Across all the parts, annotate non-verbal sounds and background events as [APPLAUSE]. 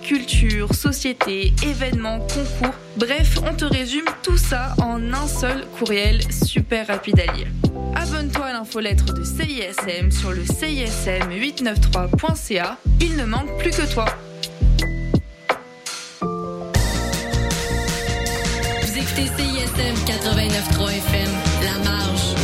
culture, société, événements, concours. Bref, on te résume tout ça en un seul courriel super rapide à lire. Abonne-toi à l'infolettre de CISM sur le CISM893.ca. Il ne manque plus que toi. Vous écoutez CISM 89.3 FM, La Marge.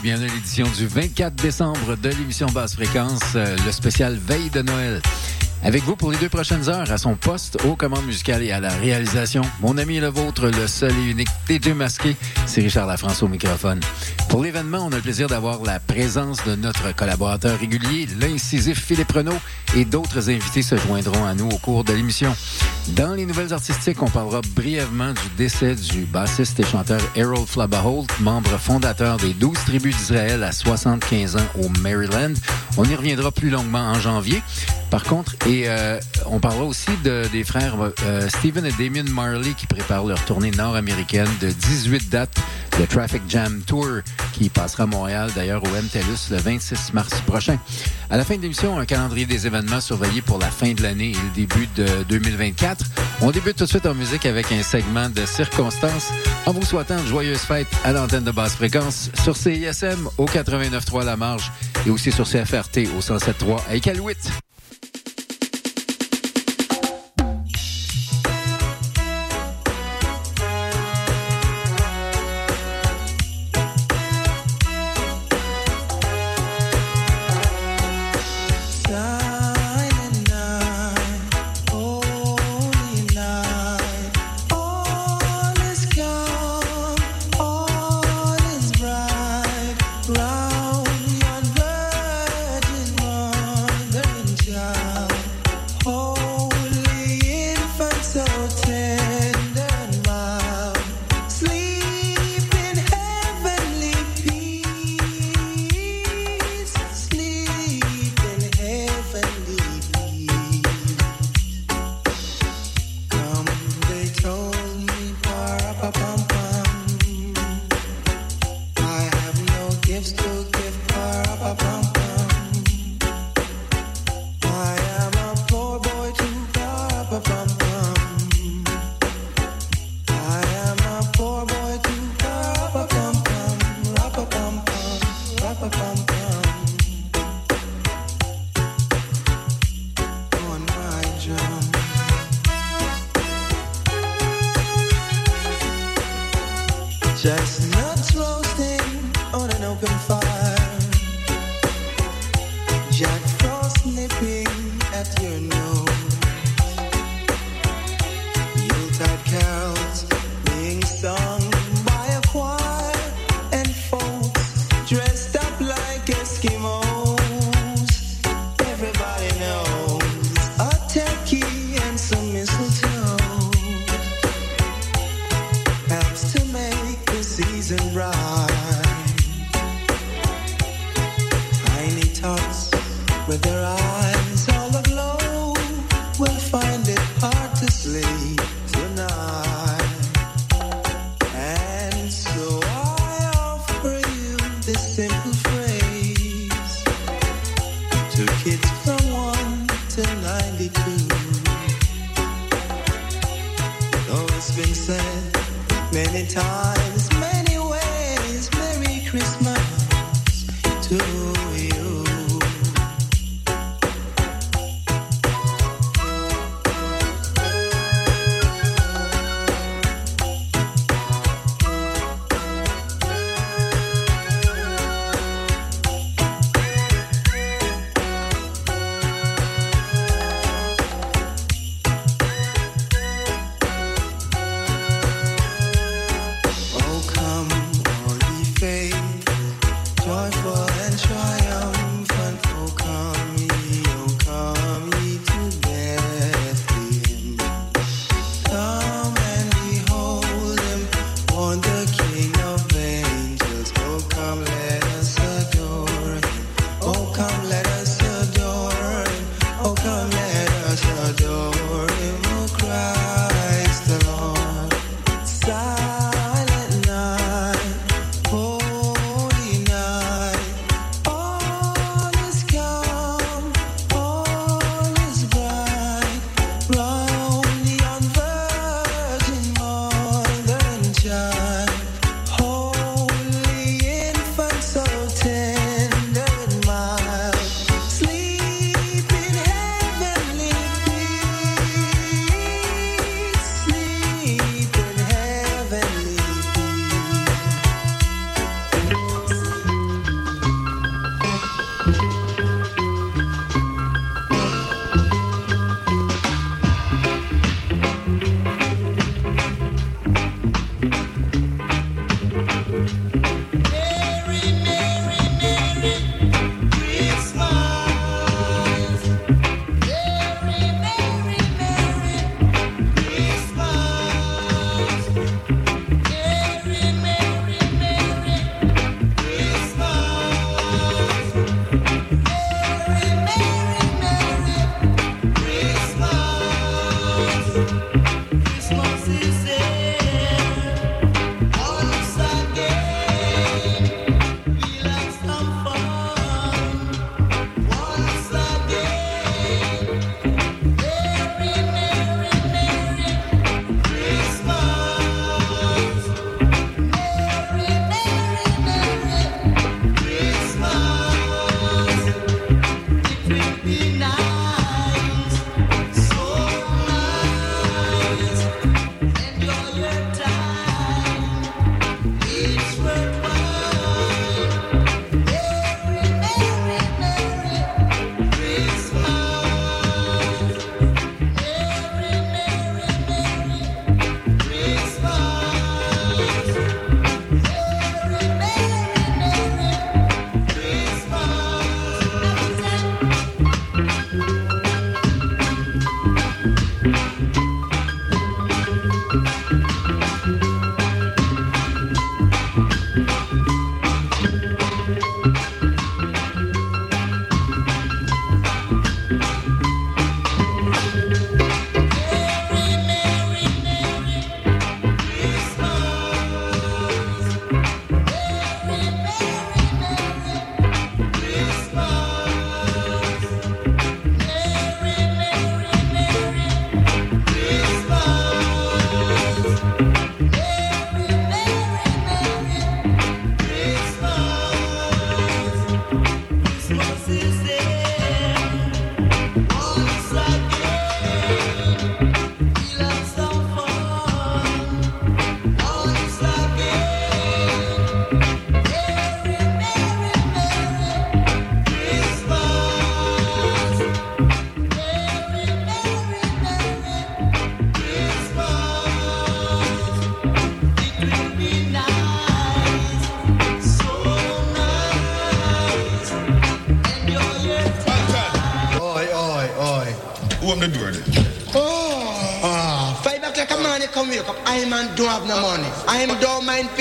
Et bienvenue à l'édition du 24 décembre de l'émission Basse Fréquence, euh, le spécial Veille de Noël. Avec vous pour les deux prochaines heures à son poste aux commandes musicales et à la réalisation, mon ami et le vôtre, le seul et unique DJ masqué, c'est Richard Lafrance au microphone. Pour l'événement, on a le plaisir d'avoir la présence de notre collaborateur régulier, l'incisif Philippe Renault, et d'autres invités se joindront à nous au cours de l'émission. Dans les nouvelles artistiques, on parlera brièvement du décès du bassiste et chanteur Harold Flabaholt, membre fondateur des 12 tribus d'Israël à 75 ans au Maryland. On y reviendra plus longuement en janvier. Par contre, et euh, on parlera aussi de, des frères euh, Stephen et Damien Marley qui préparent leur tournée nord-américaine de 18 dates, le Traffic Jam Tour, qui passera à Montréal d'ailleurs au MTLUS le 26 mars prochain. À la fin de l'émission, un calendrier des événements surveillés pour la fin de l'année et le début de 2024. On débute tout de suite en musique avec un segment de circonstances en vous souhaitant de joyeuses fêtes à l'antenne de basse fréquence sur CISM au 89.3 La Marge et aussi sur CFRT au 107.3 à Iqaluit.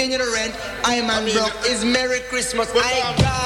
rent. I'm I mean, broke. It's Merry Christmas. I got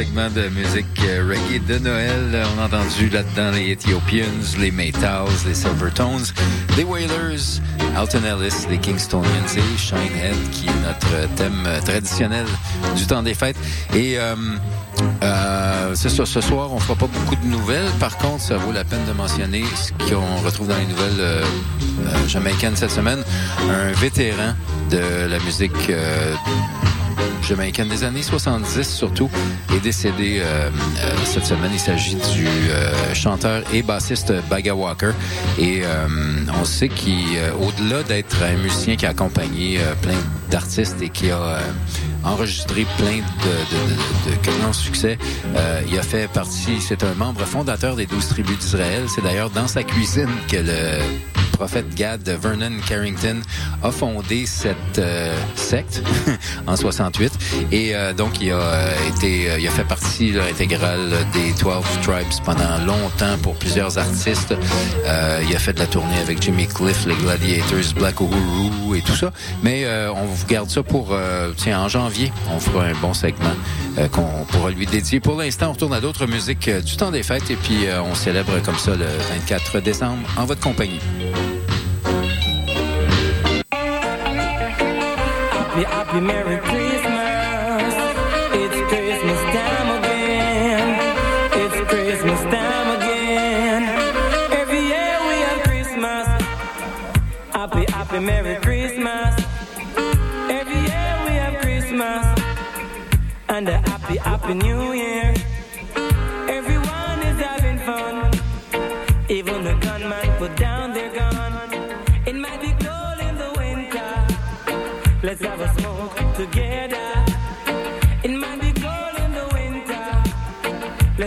segment de musique euh, reggae de Noël. On a entendu là-dedans les Ethiopians, les Maytals, les Silvertones, les Wailers, Alton Ellis, les Kingstonians et Shinehead, qui est notre thème traditionnel du temps des fêtes. Et euh, euh, c'est ça, ce soir, on fera pas beaucoup de nouvelles. Par contre, ça vaut la peine de mentionner ce qu'on retrouve dans les nouvelles euh, euh, jamaïcaines cette semaine. Un vétéran de la musique euh, jamaïcaine des années 70 surtout, est décédé euh, euh, cette semaine. Il s'agit du euh, chanteur et bassiste Baga Walker. Et on sait qu'au-delà d'être un musicien qui a accompagné plein d'artistes et qui a enregistré plein de, grands succès, il a fait partie, c'est un membre fondateur des 12 tribus d'Israël. C'est d'ailleurs dans sa cuisine que le prophète Gad Vernon Carrington a fondé cette euh, secte [LAUGHS] en 68 et euh, donc il a euh, été il a fait partie intégrale des 12 Tribes pendant longtemps pour plusieurs artistes. Il a fait de la tournée avec Jimmy Cliff, les Gladiators, Black Uhuru et tout ça. Mais on vous garde ça pour tiens en janvier, on fera un bon segment qu'on pourra lui dédier. Pour l'instant, on retourne à d'autres musiques du temps des fêtes et puis on célèbre comme ça le 24 décembre en votre compagnie. Happy, happy Merry Christmas.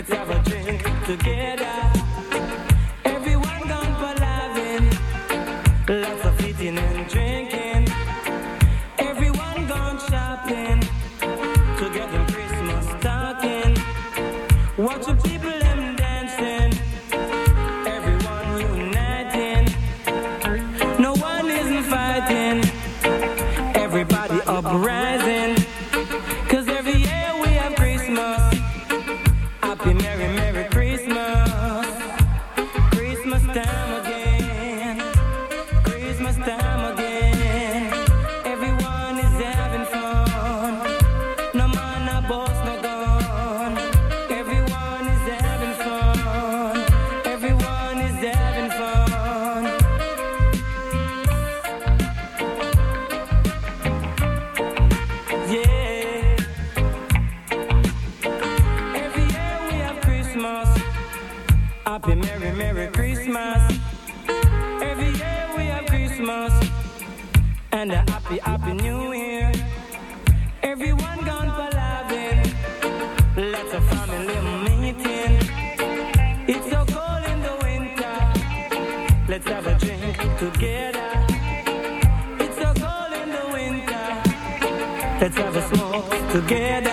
Let's have a drink together. Together.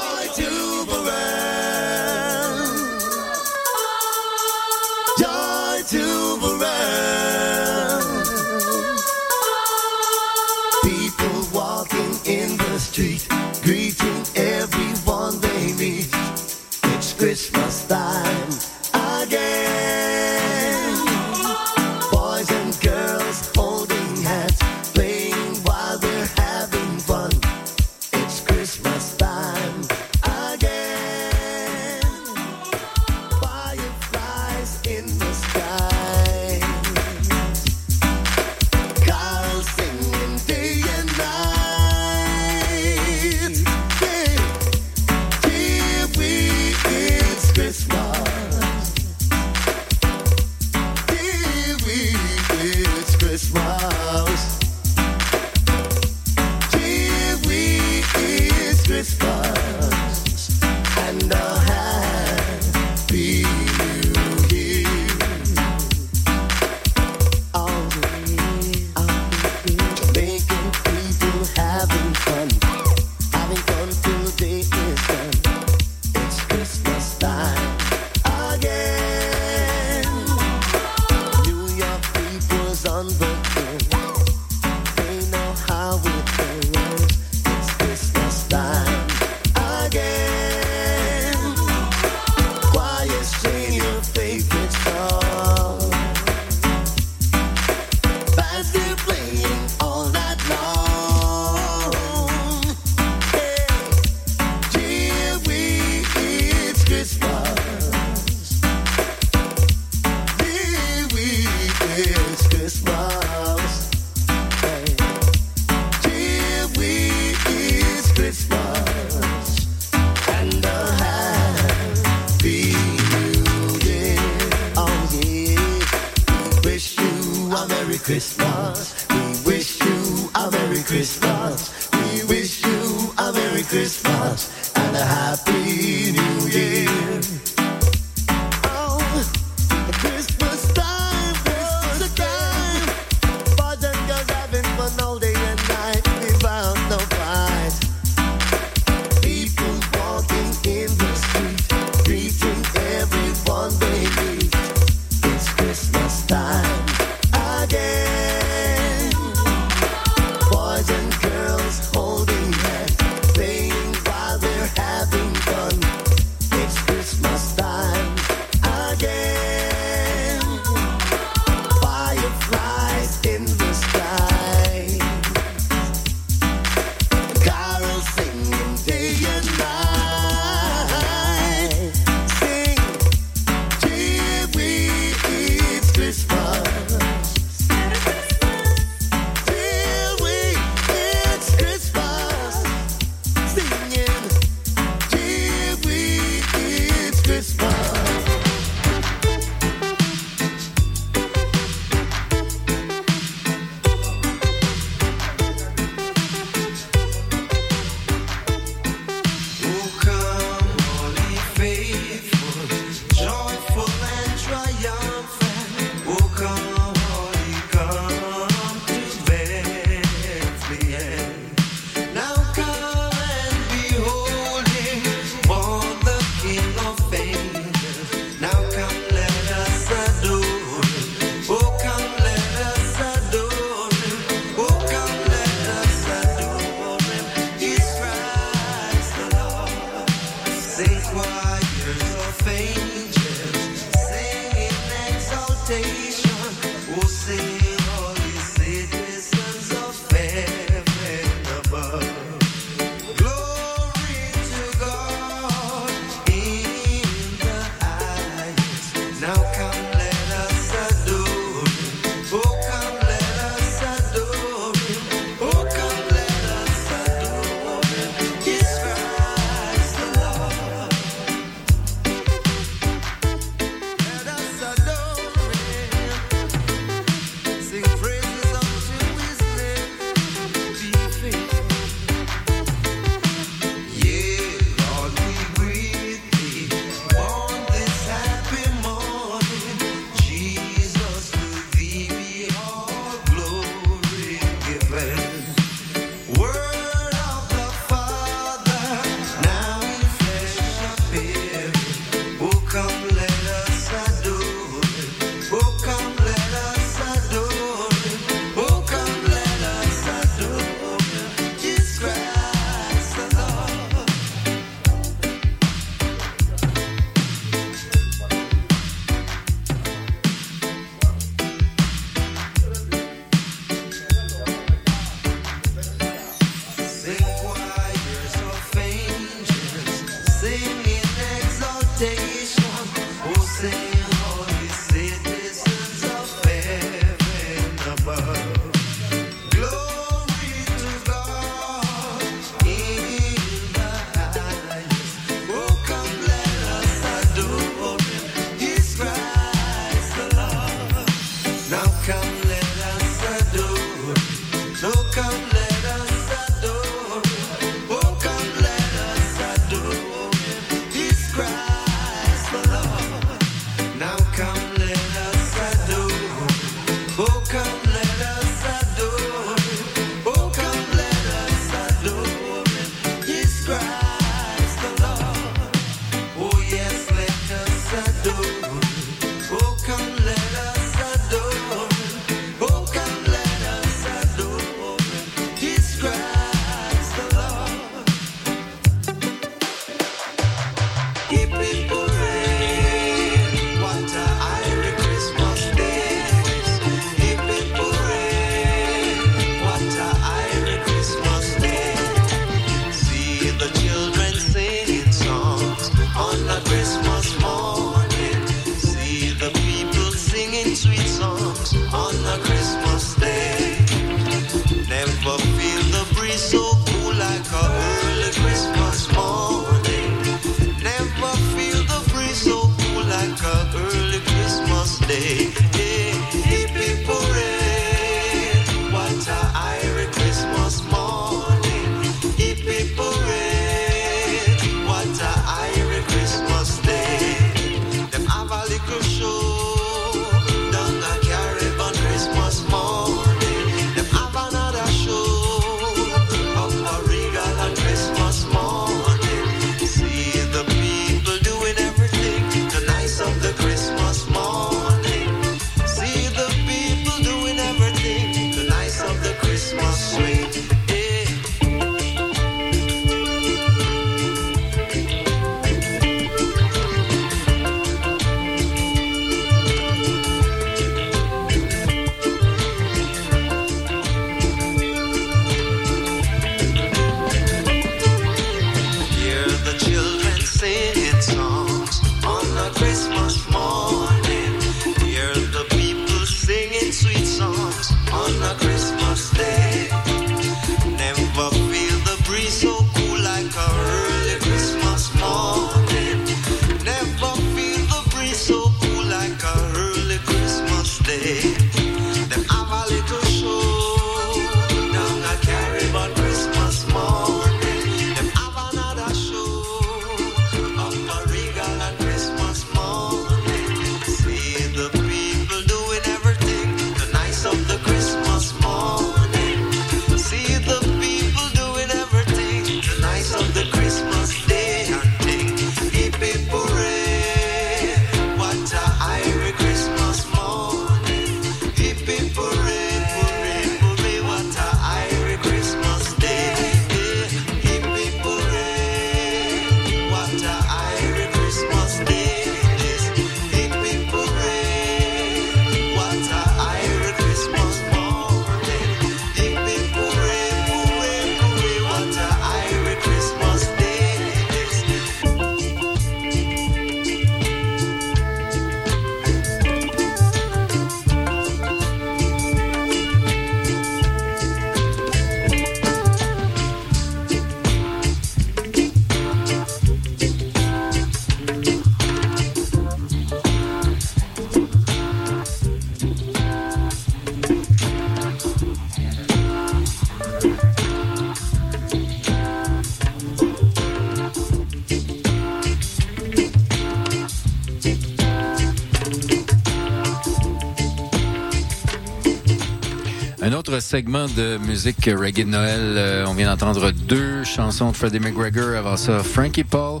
Segment de musique reggae de Noël. Euh, on vient d'entendre deux chansons de Freddie McGregor. Avant ça, Frankie Paul,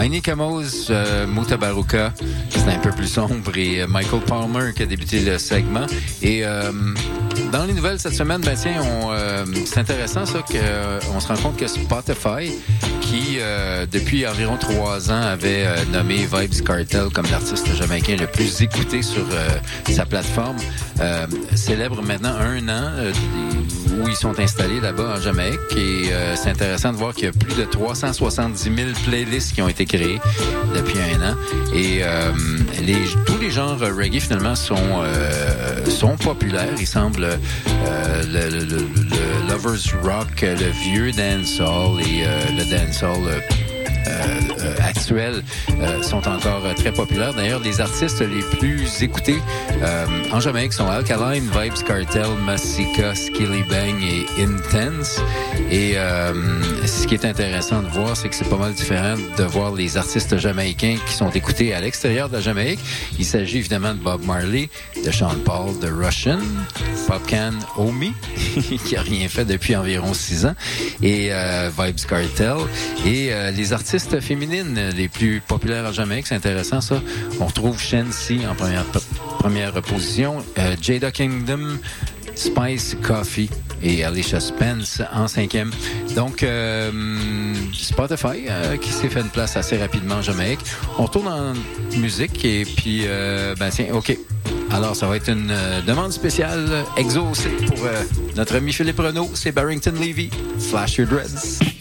Aini Kamoz, euh, Mutabaruka. C'est un peu plus sombre. Et euh, Michael Palmer qui a débuté le segment. Et euh, dans les nouvelles cette semaine, ben tiens, c'est intéressant ça qu'on se rend compte que Spotify, qui depuis environ trois ans avait nommé Vibes Cartel comme l'artiste jamaïcain le plus écouté sur sa plateforme, euh, célèbre maintenant un an euh, où ils sont installés là-bas en Jamaïque. Et euh, c'est intéressant de voir qu'il y a plus de 370 000 playlists qui ont été créées depuis un an. Et tous les genres reggae finalement sont, sont populaires. Il semble le, le- lovers rock, le vieux dancehall et le dancehall euh, euh, sont encore euh, très populaires. D'ailleurs, les artistes les plus écoutés euh, en Jamaïque sont Alkaline, Vibes Cartel, Masika, Skilly Bang et Intense. Et euh, ce qui est intéressant de voir, c'est que c'est pas mal différent de voir les artistes jamaïcains qui sont écoutés à l'extérieur de la Jamaïque. Il s'agit évidemment de Bob Marley, de Sean Paul, de Russian, Popcan Omi, [LAUGHS] qui a rien fait depuis environ six ans, et euh, Vibes Cartel. Et euh, les artistes féminines les plus populaires en Jamaïque, c'est intéressant ça. On retrouve Shensi en première, première position, euh, Jada Kingdom, Spice Coffee et Alicia Spence en cinquième. Donc, Spotify qui s'est fait une place assez rapidement en Jamaïque. On retourne en musique et puis, ben tiens, OK. Alors, ça va être une euh, demande spéciale euh, exaucée pour euh, notre ami Philippe Renault. C'est Barrington Levy. Flash Your Dreads.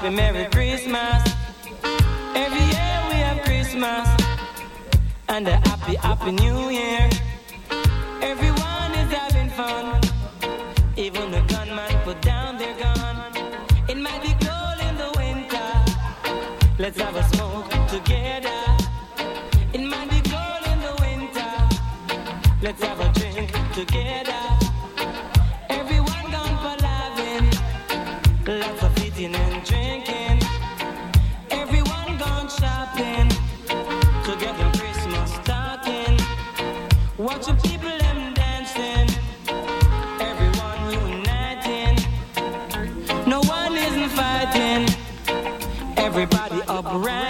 Happy, Merry Christmas. Every year we have Christmas. And a happy, happy New Year. Everyone is having fun. Even the gunman put down their gun. It might be cold in the winter. Let's have a smoke together. It might be cold in the winter. Let's have a drink together. Right.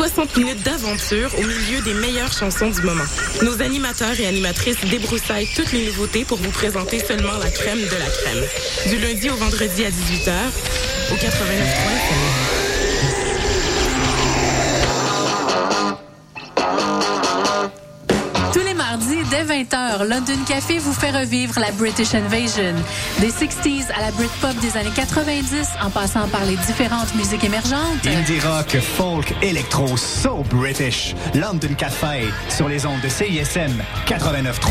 60 minutes d'aventure au milieu des meilleures chansons du moment. Nos animateurs et animatrices débroussaillent toutes les nouveautés pour vous présenter seulement la crème de la crème. Du lundi au vendredi à 18h, au 89.3 FM. Tous les mardis, dès 20h, London Café vous fait revivre la British Invasion. Des 60s à la Britpop des années 90, en passant par les différentes musiques émergentes. Indie rock, folk, électro, so British. London Café sur les ondes de CISM 89.3.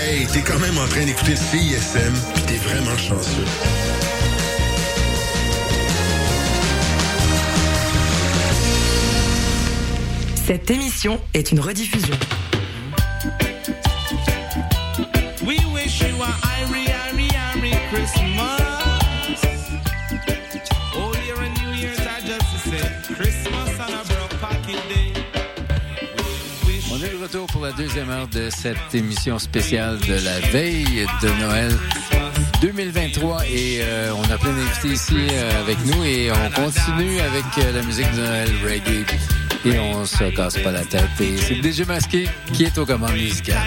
Hey, t'es quand même en train d'écouter CISM, pis t'es vraiment chanceux. Cette émission est une rediffusion. We wish you a Irie, Irie, Irie Christmas. Retour pour la deuxième heure de cette émission spéciale de la veille de Noël 2023 et euh, on a plein d'invités ici euh, avec nous et on continue avec euh, la musique de Noël reggae et on se casse pas la tête et c'est DJ Masqué qui est aux commandes musicales.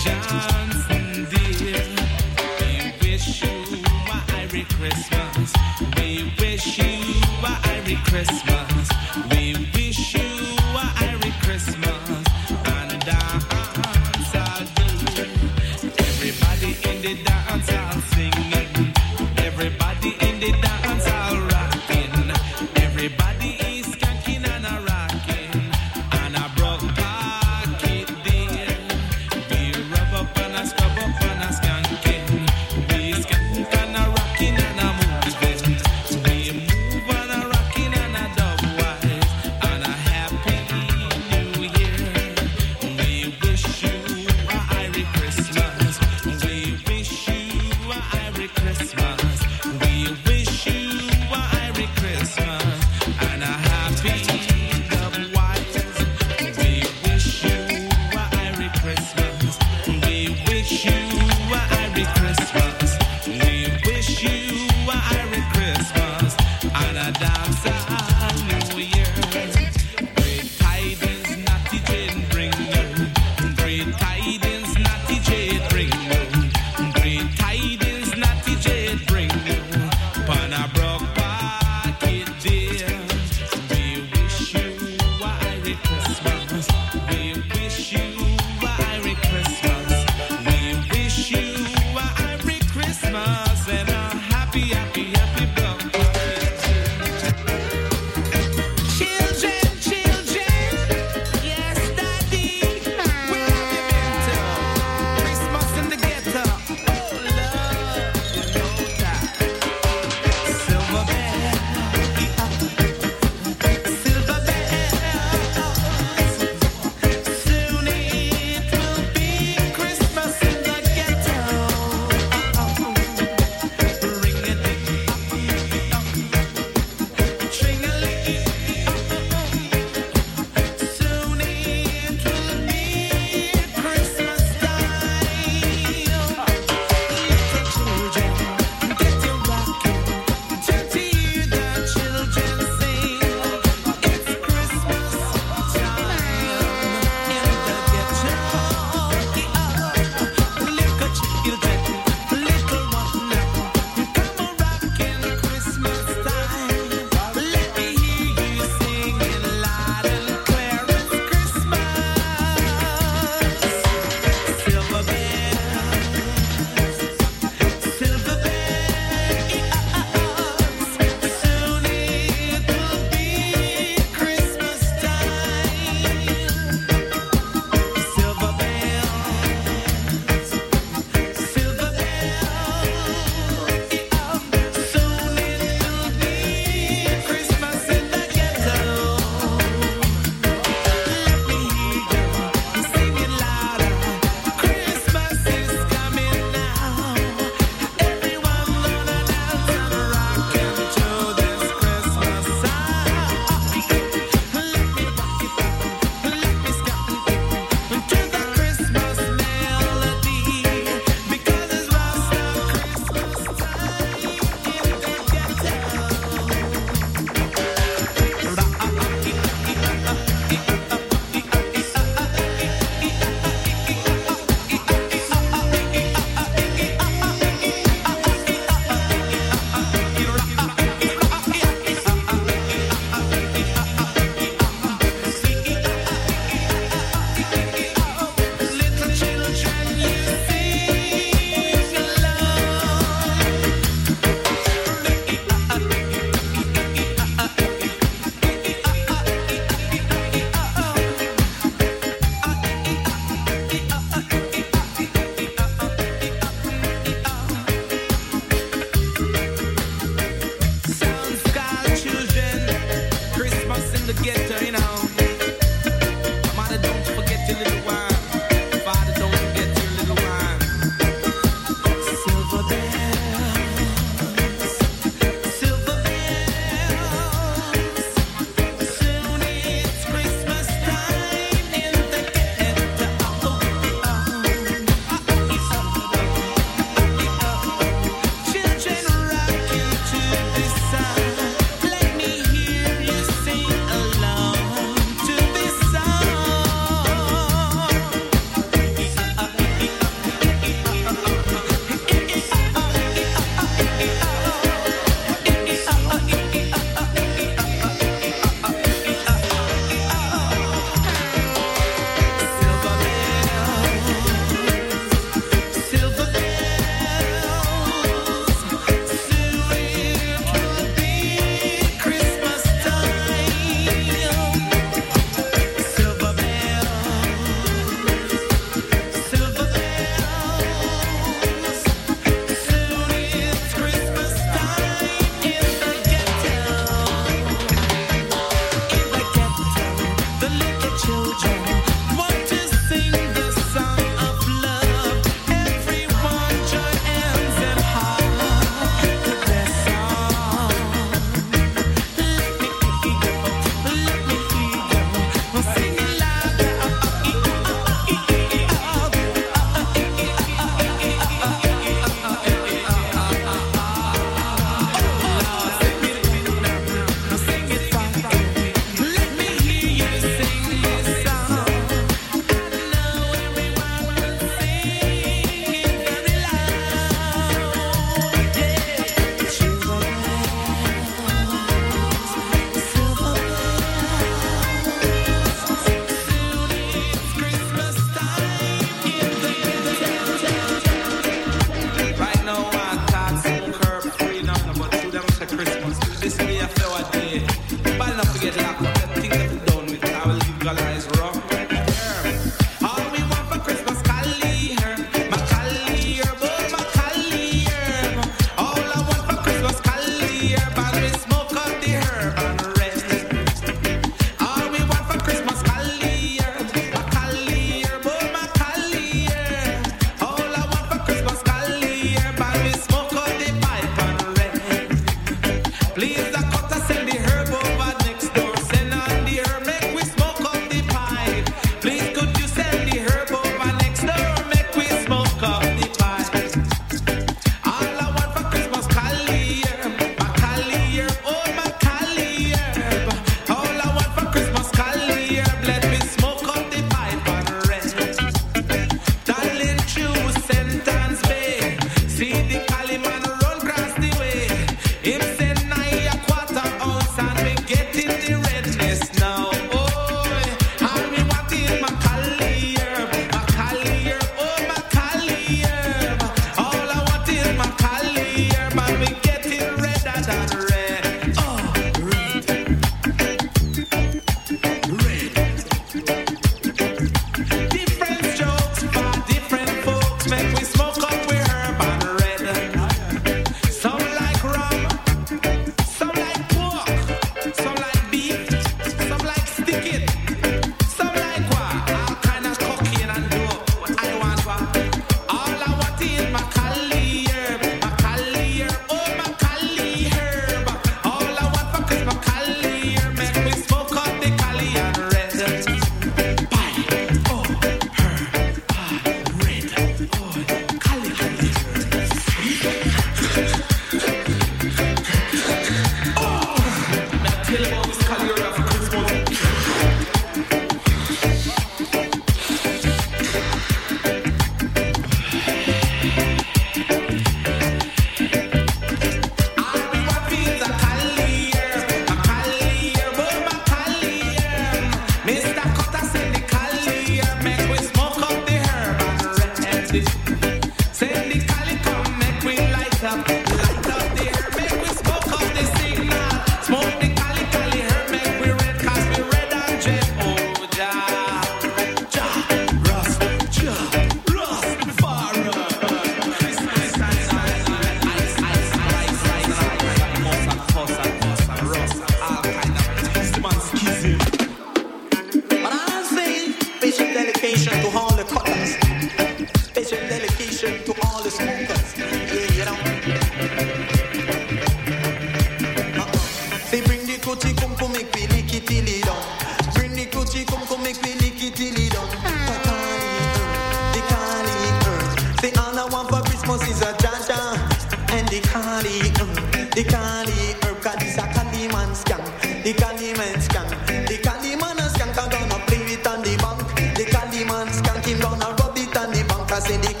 On the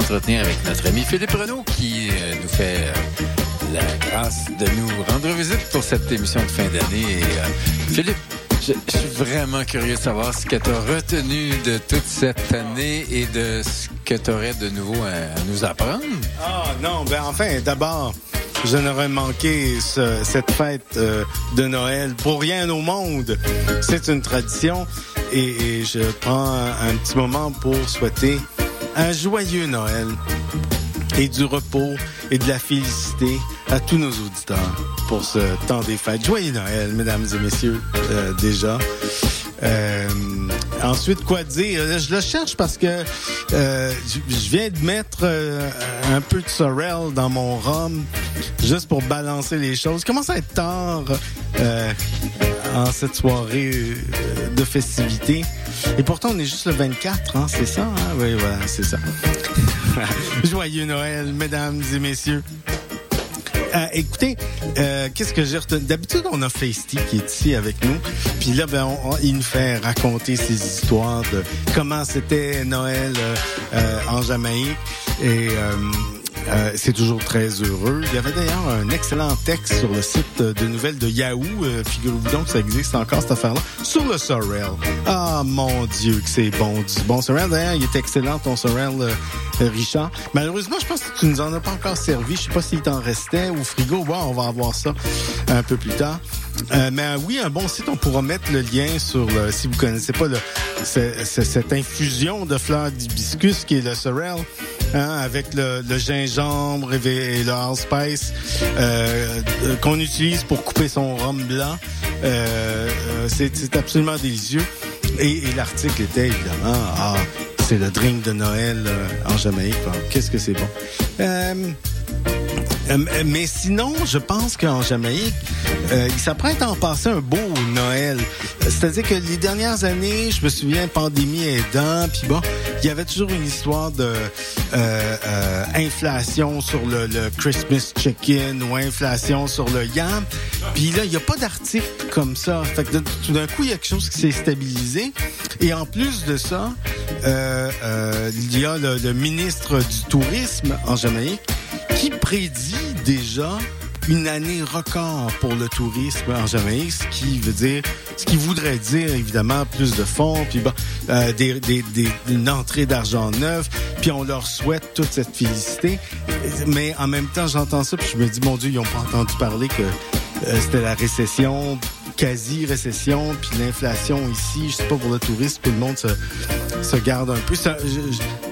s'entretenir avec notre ami Philippe Renaud qui euh, nous fait euh, la grâce de nous rendre visite pour cette émission de fin d'année. Euh, Philippe, je, suis vraiment curieux de savoir ce que tu as retenu de toute cette année et de ce que tu aurais de nouveau à, nous apprendre. Ah non, ben enfin, d'abord, je n'aurais manqué ce- cette fête de Noël pour rien au monde. C'est une tradition et, je prends un petit moment pour souhaiter un joyeux Noël et du repos et de la félicité à tous nos auditeurs pour ce temps des fêtes. Joyeux Noël, mesdames et messieurs, euh, déjà. Euh, ensuite, quoi dire? Euh, Je le cherche parce que je viens de mettre un peu de Sorel dans mon rhum, juste pour balancer les choses. Commence à être tard en cette soirée de festivité. Et pourtant, on est juste le 24, hein, c'est ça? Hein? Oui, voilà, c'est ça. [LAUGHS] Joyeux Noël, mesdames et messieurs. Euh, écoutez, euh, qu'est-ce que j'ai retenu? D'habitude, on a Feisty qui est ici avec nous. Puis là, ben, on- il nous fait raconter ses histoires de comment c'était Noël euh, euh, en Jamaïque. Et euh, c'est toujours très heureux. Il y avait d'ailleurs un excellent texte sur le site de nouvelles de Yahoo. Euh, Figurez-vous donc que ça existe encore, cette affaire-là. Sur le Sorel. Ah, mon Dieu, que c'est bon. Du bon Sorel. D'ailleurs, il est excellent, ton Sorel, euh, Richard. Malheureusement, je pense que tu nous en as pas encore servi. Je sais pas s'il t'en restait au frigo. Bon, on va avoir ça un peu plus tard. Mais oui, un bon site, on pourra mettre le lien sur si vous connaissez pas le, cette infusion de fleurs d'hibiscus qui est le sorrel, hein, avec le, gingembre et, le allspice euh, euh, qu'on utilise pour couper son rhum blanc. Euh, euh, c'est absolument délicieux. Et, et l'article était évidemment, ah, c'est le drink de Noël en Jamaïque. Qu'est-ce que c'est bon? Euh, euh, mais sinon, je pense qu'en Jamaïque, euh, il s'apprête à en passer un beau Noël. C'est-à-dire que les dernières années, je me souviens, pandémie aidant, puis bon, il y avait toujours une histoire de euh, euh, inflation sur le, le Christmas chicken ou inflation sur le yam. Puis là, il n'y a pas d'article comme ça. Fait que tout d'un coup, il y a quelque chose qui s'est stabilisé. Et en plus de ça, il y a le, le ministre du Tourisme en Jamaïque qui prédit déjà une année record pour le tourisme en Jamaïque, ce qui veut dire, ce qui voudrait dire évidemment plus de fonds, puis bon, euh, des, des, des- une entrée d'argent neuf, puis on leur souhaite toute cette félicité. Mais en même temps, j'entends ça, puis je me dis, mon Dieu, ils n'ont pas entendu parler que euh, c'était la récession, quasi-récession, puis l'inflation ici, je sais pas pour le tourisme, tout le monde se, se garde un peu.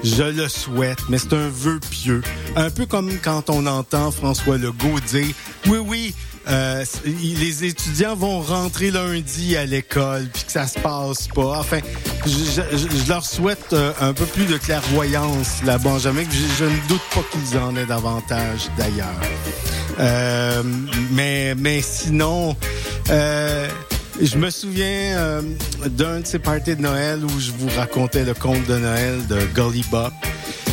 Je, le souhaite, mais c'est un vœu pieux. Un peu comme quand on entend François Legault dire, oui, oui, euh, les étudiants vont rentrer lundi à l'école, puis que ça se passe pas. Enfin, je, leur souhaite euh, un peu plus de clairvoyance là-bas en Jamaïque. Je, je ne doute pas qu'ils en aient davantage d'ailleurs. Euh, mais, mais sinon, je me souviens euh, d'un de ces parties de Noël où je vous racontais le conte de Noël de Gully Bop.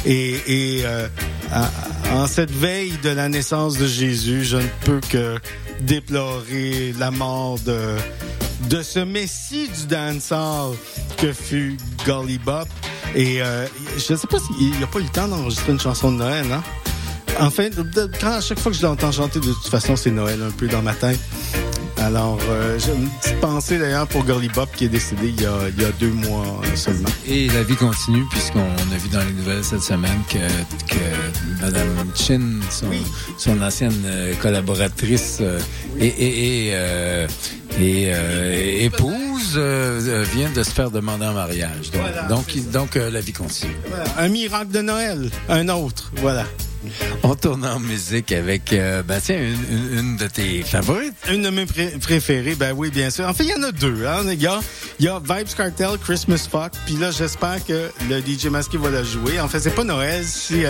Et, euh, en cette veille de la naissance de Jésus, je ne peux que déplorer la mort de, de ce messie du dancehall que fut Gully Bop. Et euh, je ne sais pas s'il n'a pas eu le temps d'enregistrer une chanson de Noël, hein? En fait, de- quand, à chaque fois que je l'entends chanter, de toute façon, c'est Noël un peu dans ma tête. Alors, euh, j'ai une petite pensée d'ailleurs pour Gully Bop qui est décédé il y a, il y a deux mois seulement. Et la vie continue, puisqu'on a vu dans les nouvelles cette semaine que, que Mme Chin, son, son ancienne euh, collaboratrice euh, et, et, et, euh, et, épouse, vient de se faire demander en mariage. Donc, Voilà, donc, la vie continue. Voilà, un miracle de Noël, un autre, voilà. [LAUGHS] On tourne en musique avec, euh, ben, tiens, une, de tes favorites. Une de mes pré- préférées, ben oui, bien sûr. En fait, il y en a deux. Hein. Il, y a, il y a Vibes Cartel, Christmas Fuck, puis là, j'espère que le DJ Masqué va la jouer. En fait, c'est pas Noël si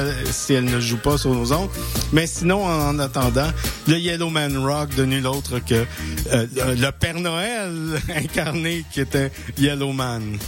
elle, ne joue pas sur nos ondes. Mais sinon, en, en attendant, le Yellow Man Rock de nul autre que euh, le Père Noël [LAUGHS] incarné qui était Yellow Man.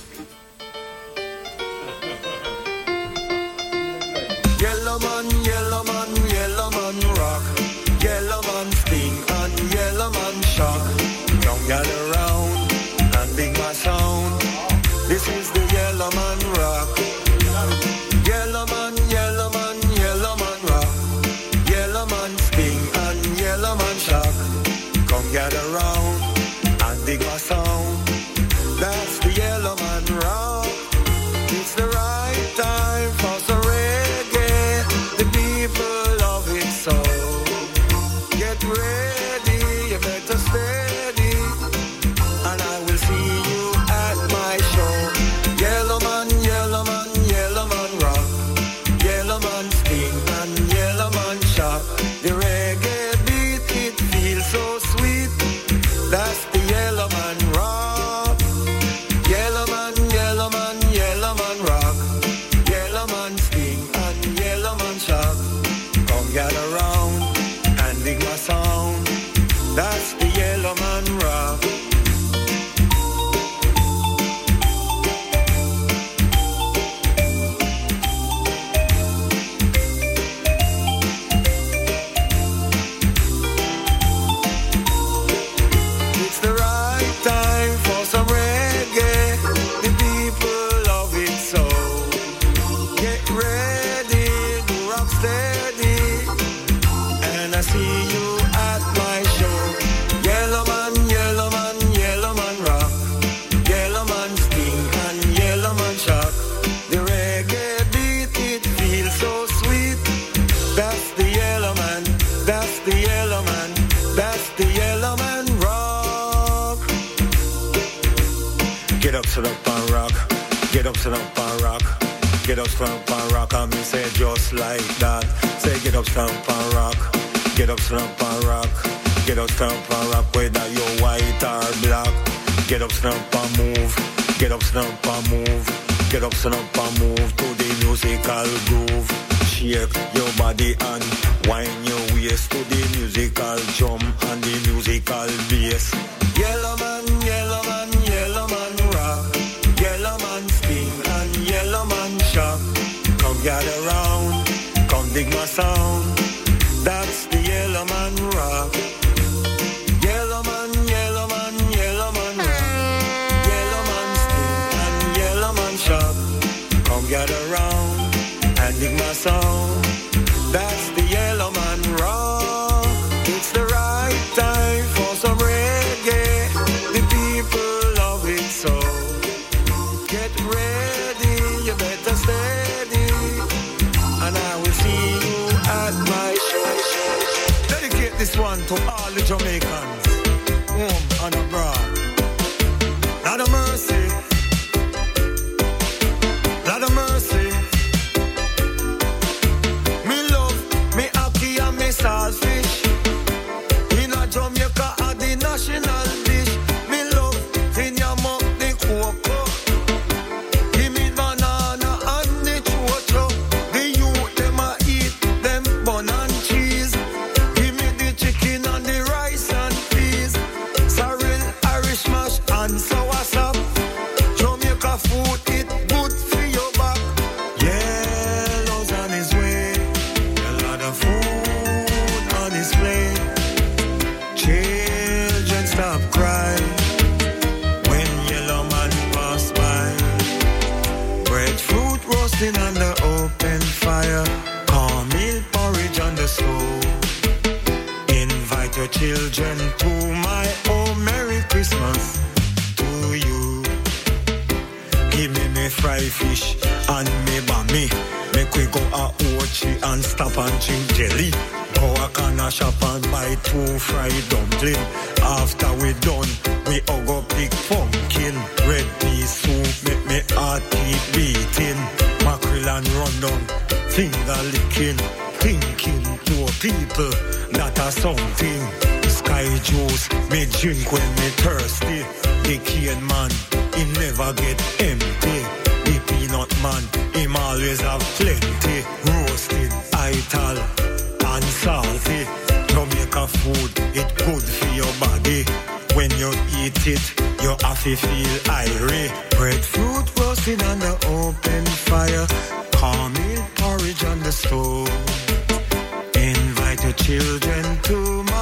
food, it good for your body. When you eat it, your affy feel irie. Breadfruit roasting on the open fire, cornmeal porridge on the stove. Invite your children to my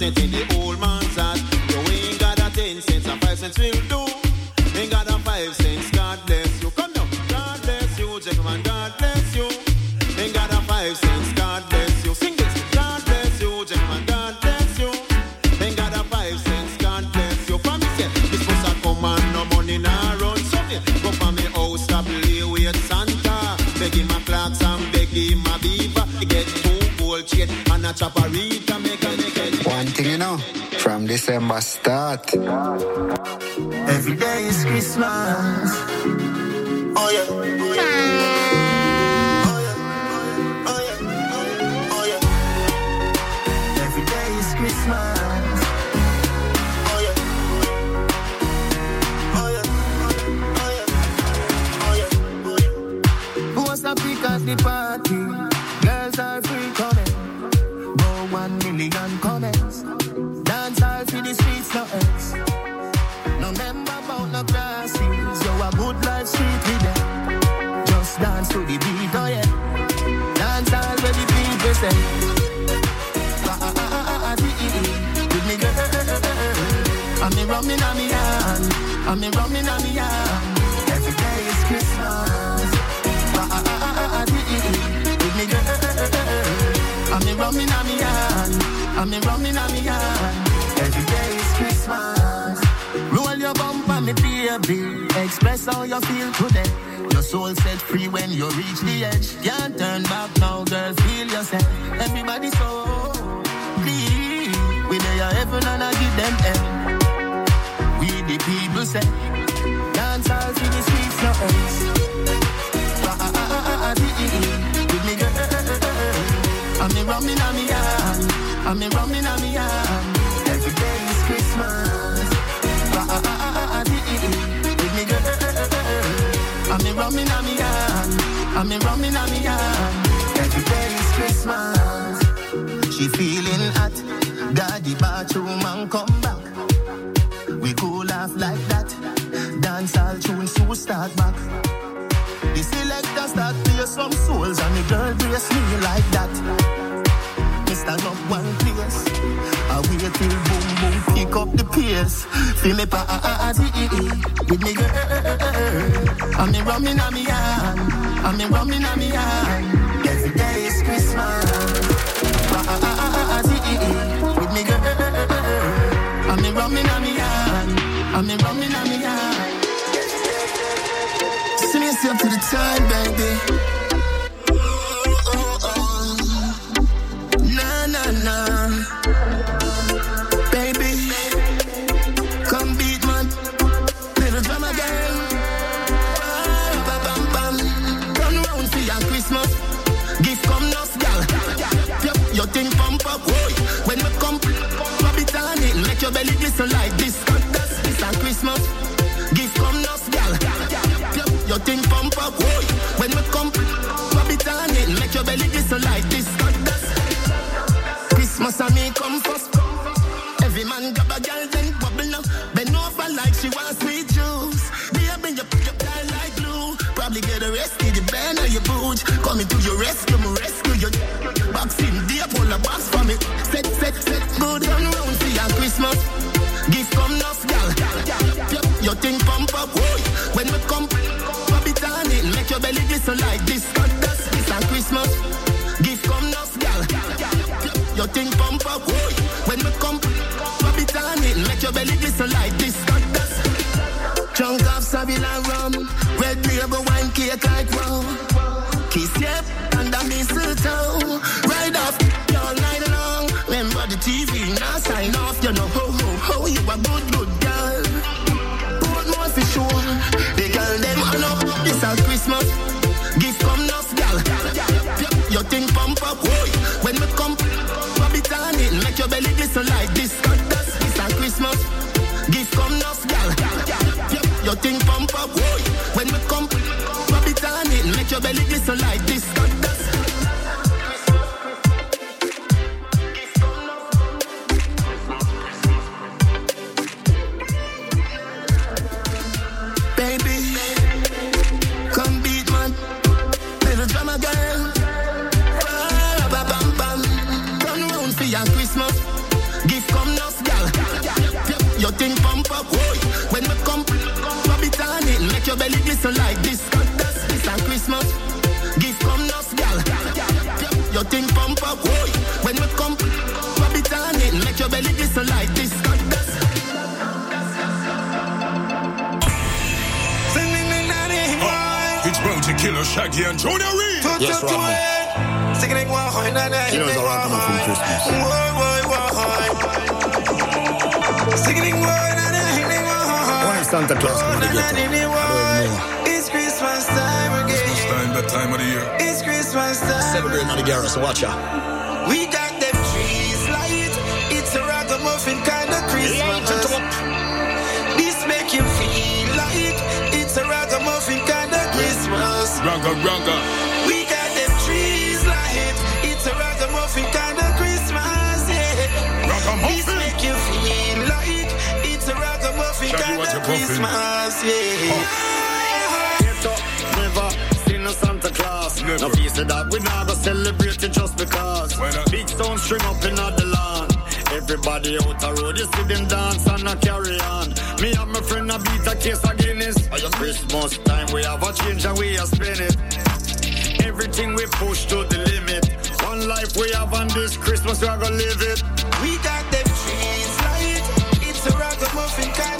cent in the old man's heart. You ain't got a ten cents, a five cents will do. From December start. Every day is Christmas. Oh yeah. Oh yeah. Oh yeah. Oh yeah. Every day is Christmas. Say. Ah, ah, ah, ah, ah, dee. With me girl. I'm me rumming on me hand. I'm me rumming on me hand. Every day is Christmas. Ah, ah, ah, ah, ah, dee. With me girl. I'm me rumming on me hand. I'm me rumming on me hand. Me, baby. Express how you feel today. Your soul set free when you reach the edge. Can't turn back now, girl. Feel yourself. Everybody so. We there heaven and I give them hell. We the people say. Dance through the streets, no else. Ah, ah, ah. With me, girl. I'm me rumming on me hand. I'm me rumming on me hand. Every day is Christmas. Rumming on me hand. I'm me rumming on me hand. Every day is Christmas. She feeling hot. The bathroom and come back. We cool laugh like that. Dance all tunes to start back. The selector start play some souls and the girl brace me like that. Me stand up one place. I wait till boom boom pick up the pace. Feel me pa dee. with me girl. I'm me rumming on me hand. I'm me rumming on me hand. Every day is Christmas. Dee. with me girl. I'm me rumming on me hand. I'm me rumming on me hand. Sing yourself to the time, baby. Your glisten like this. That's this on Christmas, gift come nuts, gal. Your thing pump up, boy. When we come, rub it on it, make your belly glisten like this. That's Christmas and me come first. Every man grab a girl then bubble now. Bend over like she wants sweet juice. Baby, you you die like glue. Probably get arrested, the band or your boot. Coming to your rescue, thing pump up, boy. When we come, rub it on it, make your belly glisten like this. That's this on Christmas. Gift come nuts, gal. Your thing pump up, boy. When we come, rub it on it, make your belly glisten like this. That's Chunk of Savila rum, red label wine cake like wow. Shaggy and Junior Reed. Yes, Rodman. Singing it, Santa Claus to get? It's Christmas time again. Christmas time, that time of the year. It's Christmas time. Celebrate the Gras, so watch out. We got them trees light. It's a ragamuffin kind of Christmas. Christmas. Ragga, ragga. We got them trees light. It's a ragamuffin kind of Christmas. Yeah. This make you feel like it's a ragamuffin Shaggy, kind of? Christmas. Yeah. Get up, never seen no Santa Claus. No piece of that, we not go celebrate it just because. Big stone string up in the lawn. Everybody out the road, you see them dance and a carry on. Me and my friend a beat a case of Guinness. For your Christmas time, we have a change and we a spend it. Everything we push to the limit. One life we have on this Christmas, we are gonna live it. We got them trees light. It's a ragamuffin kind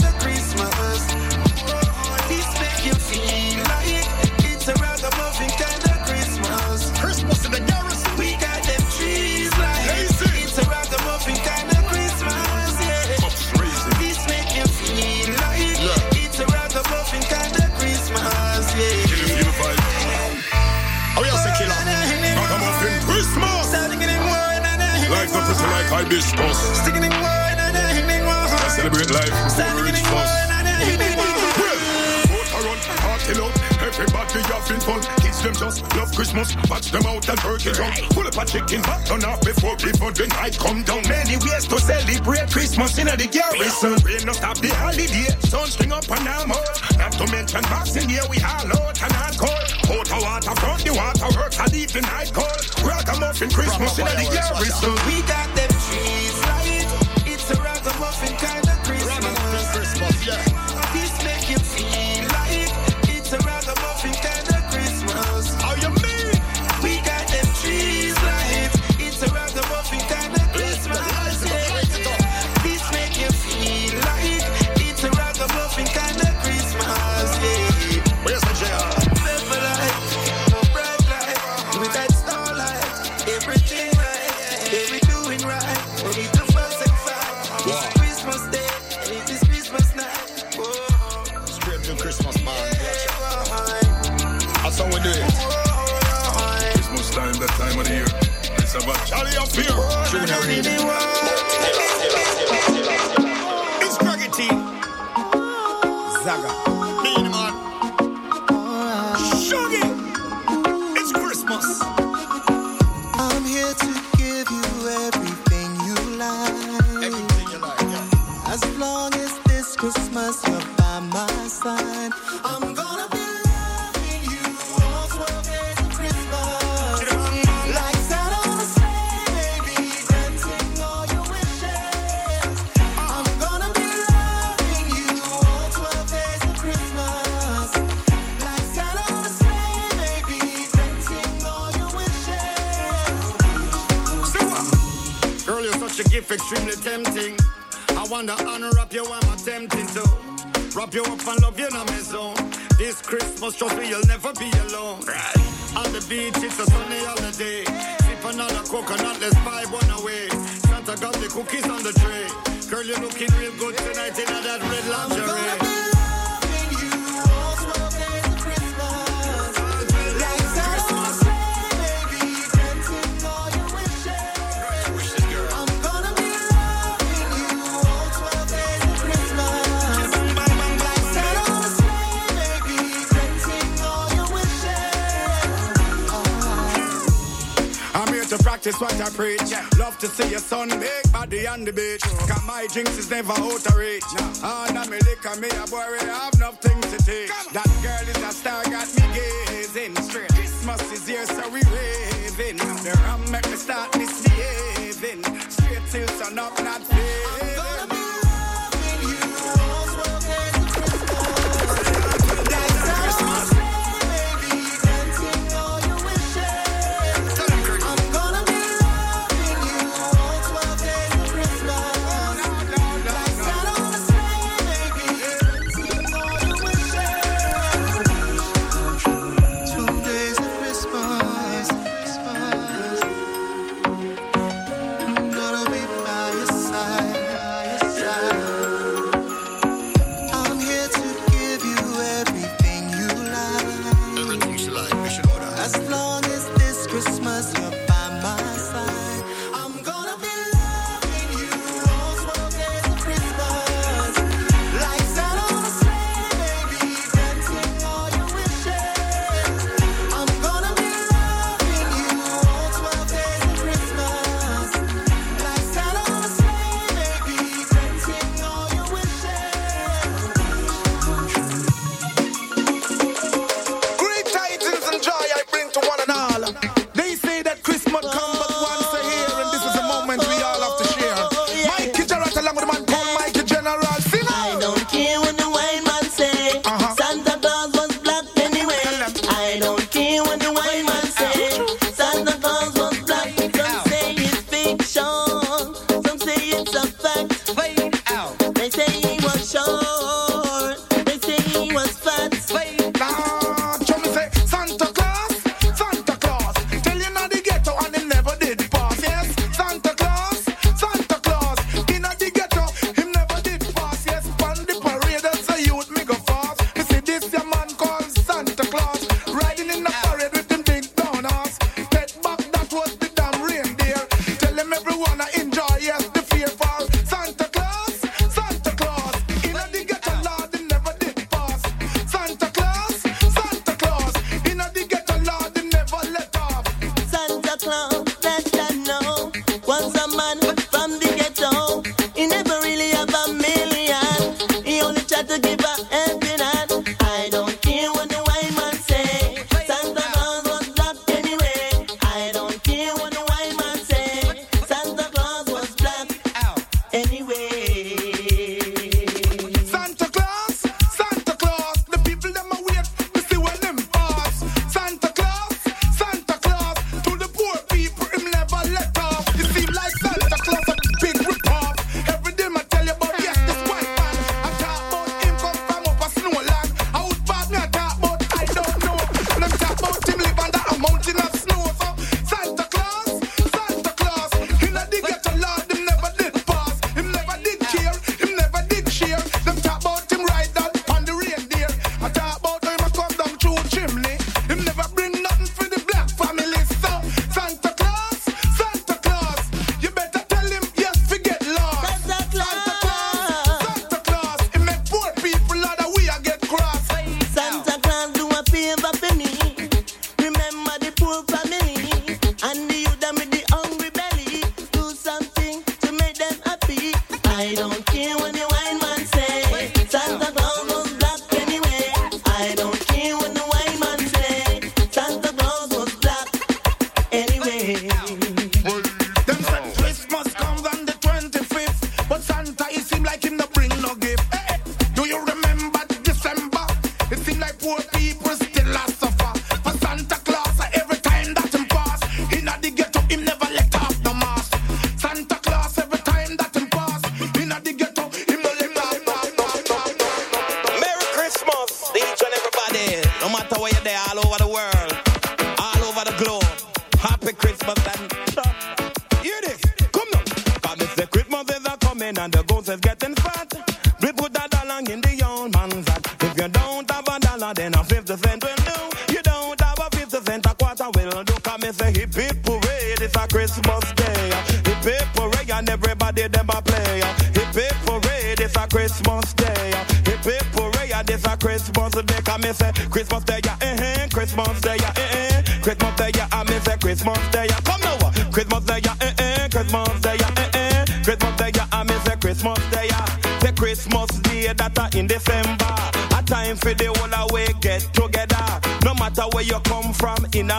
pretty like hibiscus. I celebrate life. Rich first. Well, vote around, party loud. Everybody having fun. Kids them just love Christmas. Watch them out and turkey jump. Pull up a chicken back turn off before before the night come down. Many ways to celebrate Christmas in the garrison. Rain no stop the holiday. Sun string up and I'm out. Not to mention boxing here we all out and cold. Out water front the water works. I leave the night cold. Ragamuffin Christmas in the garrison. We got them trees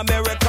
America,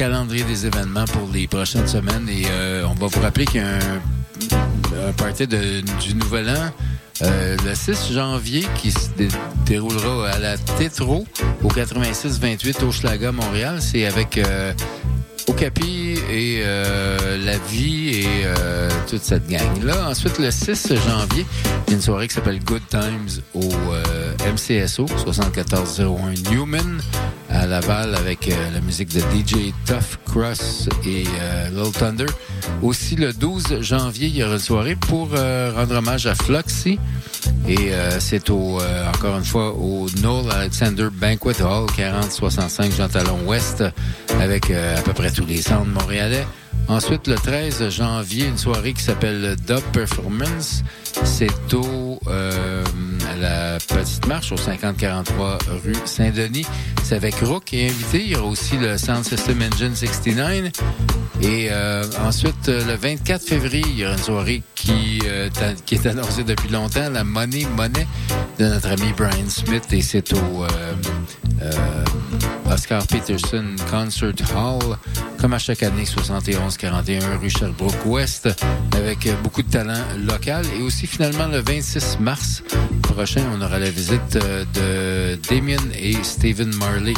calendrier des événements pour les prochaines semaines et euh, on va vous rappeler qu'il y a un, party de- du Nouvel An euh, le 6 janvier qui se dé- déroulera à la Tétro au 86-28 au Schlaga, Montréal. C'est avec euh, Okapi et euh, La Vie et toute cette gang-là. Ensuite, le 6 janvier, il y a une soirée qui s'appelle Good Times au euh, MCSO 7401 Newman Laval avec euh, la musique de DJ Tough Cross et euh, Little Thunder. Aussi, le 12 janvier, il y aura une soirée pour euh, rendre hommage à Fluxy. Et c'est au encore une fois au Noel Alexander Banquet Hall 4065 Jean Talon Ouest avec à peu près tous les centres montréalais. Ensuite, le 13 janvier, une soirée qui s'appelle Dub Performance. C'est au la Petite Marche au 5043 rue Saint-Denis. C'est avec Rook et invité. Il y aura aussi le Sound System Engine 69. Et euh, ensuite, euh, le 24 février, il y aura une soirée qui, euh, qui est annoncée depuis longtemps, la Money Money de notre ami Brian Smith. Et c'est au Oscar Peterson Concert Hall, comme à chaque année, 71-41 rue Sherbrooke-Ouest, avec beaucoup de talent local. Et aussi, finalement, le 26 mars prochain, on aura la visite euh, de Damien et Stephen Marley.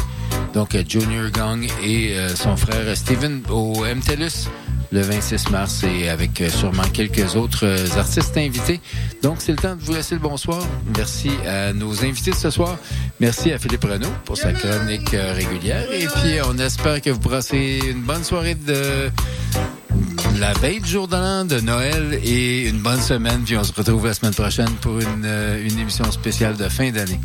Donc, euh, Junior Gang et euh, son frère Stephen au MTLUS le 26 mars et avec euh, sûrement quelques autres euh, artistes invités. Donc, c'est le temps de vous laisser le bonsoir. Merci à nos invités de ce soir. Merci à Philippe Renaud pour sa chronique euh, régulière. Et puis, on espère que vous passez une bonne soirée de la veille du jour de de Noël et une bonne semaine. Puis, on se retrouve la semaine prochaine pour une, émission spéciale de fin d'année.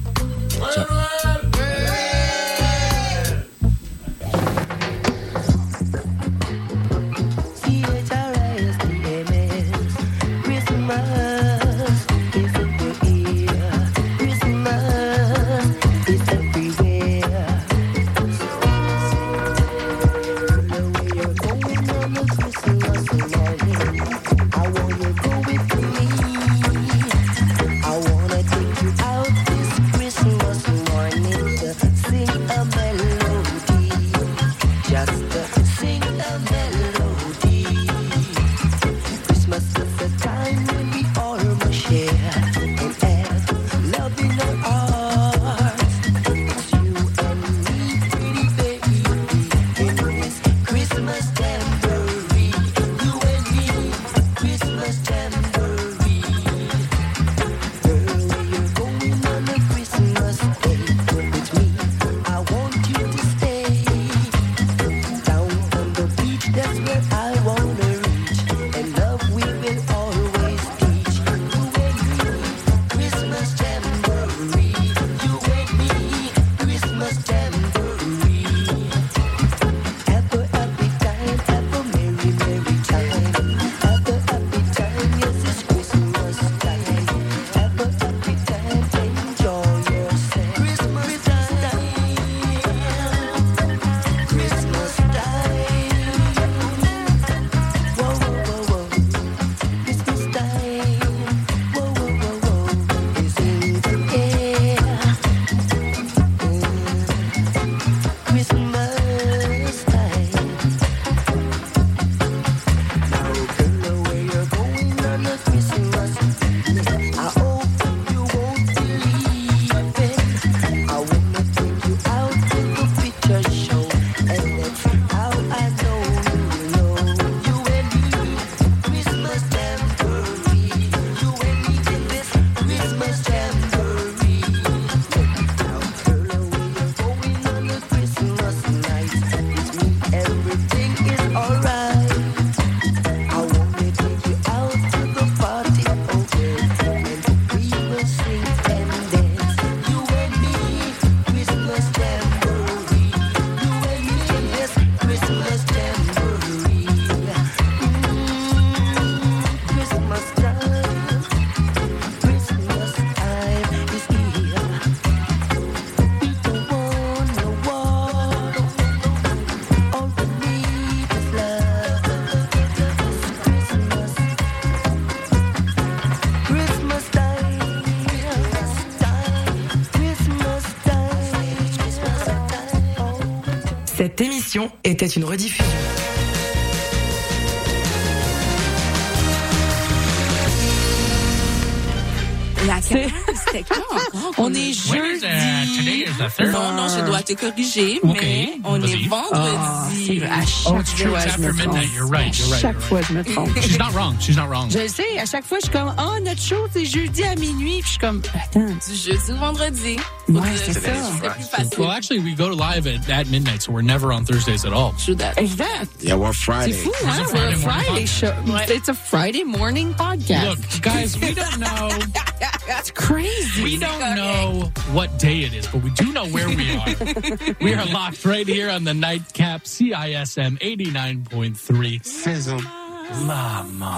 Cette émission était une rediffusion. La c'était quand? [LAUGHS] On est jeudi. today is the third. Non, non, je dois te corriger, Okay, mais on vas-y. est vendredi. Ah, Oh, right. Right. Chaque fois, je me trompe. She's not wrong. She's not wrong. Je le sais, à chaque fois, je suis comme, oh, notre show, c'est jeudi à minuit. Puis je suis comme, attends. Du jeudi au vendredi. Ouais, c'est ça. C'est plus facile. Well, actually, we go live at, at midnight, so we're never on Thursdays at all. Exact. Yeah, we're C'est fou, hein? We're a Friday show. It's a Friday morning podcast. Look, guys, we don't know. [LAUGHS] That's crazy. We don't know what day it is, but we do know where we are. [LAUGHS] we are locked right here on the nightcap CISM 89.3. Sizzle. Mama.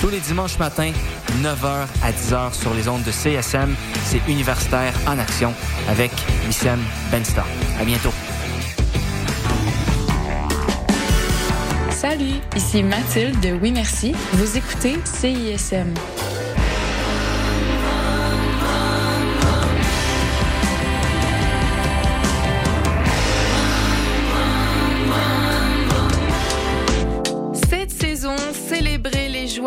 Tous les dimanches matins, 9h à 10h sur les ondes de CSM, c'est Universitaire en Action avec Wissem Bensta. À bientôt. Salut, ici Mathilde de Oui Merci. Vous écoutez CISM.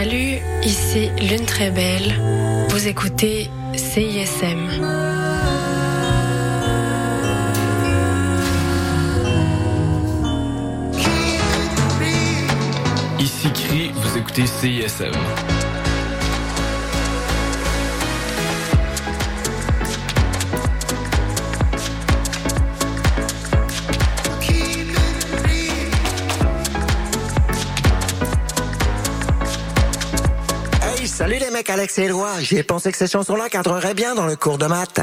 Salut, ici Lune Très Belle. Vous écoutez CISM. Ici Cri, vous écoutez CISM. Alex et Éloi. J'ai pensé que ces chansons-là cadreraient bien dans le cours de maths.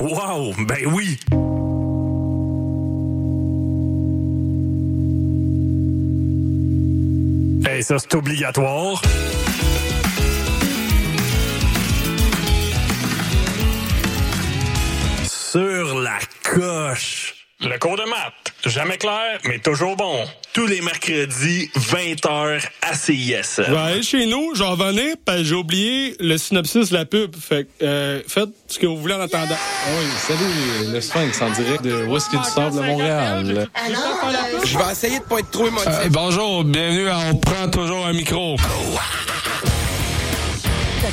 Wow, ben oui. Hey, ça c'est obligatoire. Sur la coche. Le cours de maths, jamais clair, mais toujours bon. Tous les mercredis, 20h à CIS. Je vais aller chez nous, j'en revenais, parce que j'ai oublié le synopsis de la pub. Fait que, euh, faites ce que vous voulez en attendant. Oui, salut, le Sphinx en direct de Whisky du Sable de Montréal? Je vais essayer de pas être trop émotif. Euh, bonjour, bienvenue à On prend toujours un micro.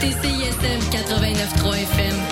écoutez CISM 89.3 FM.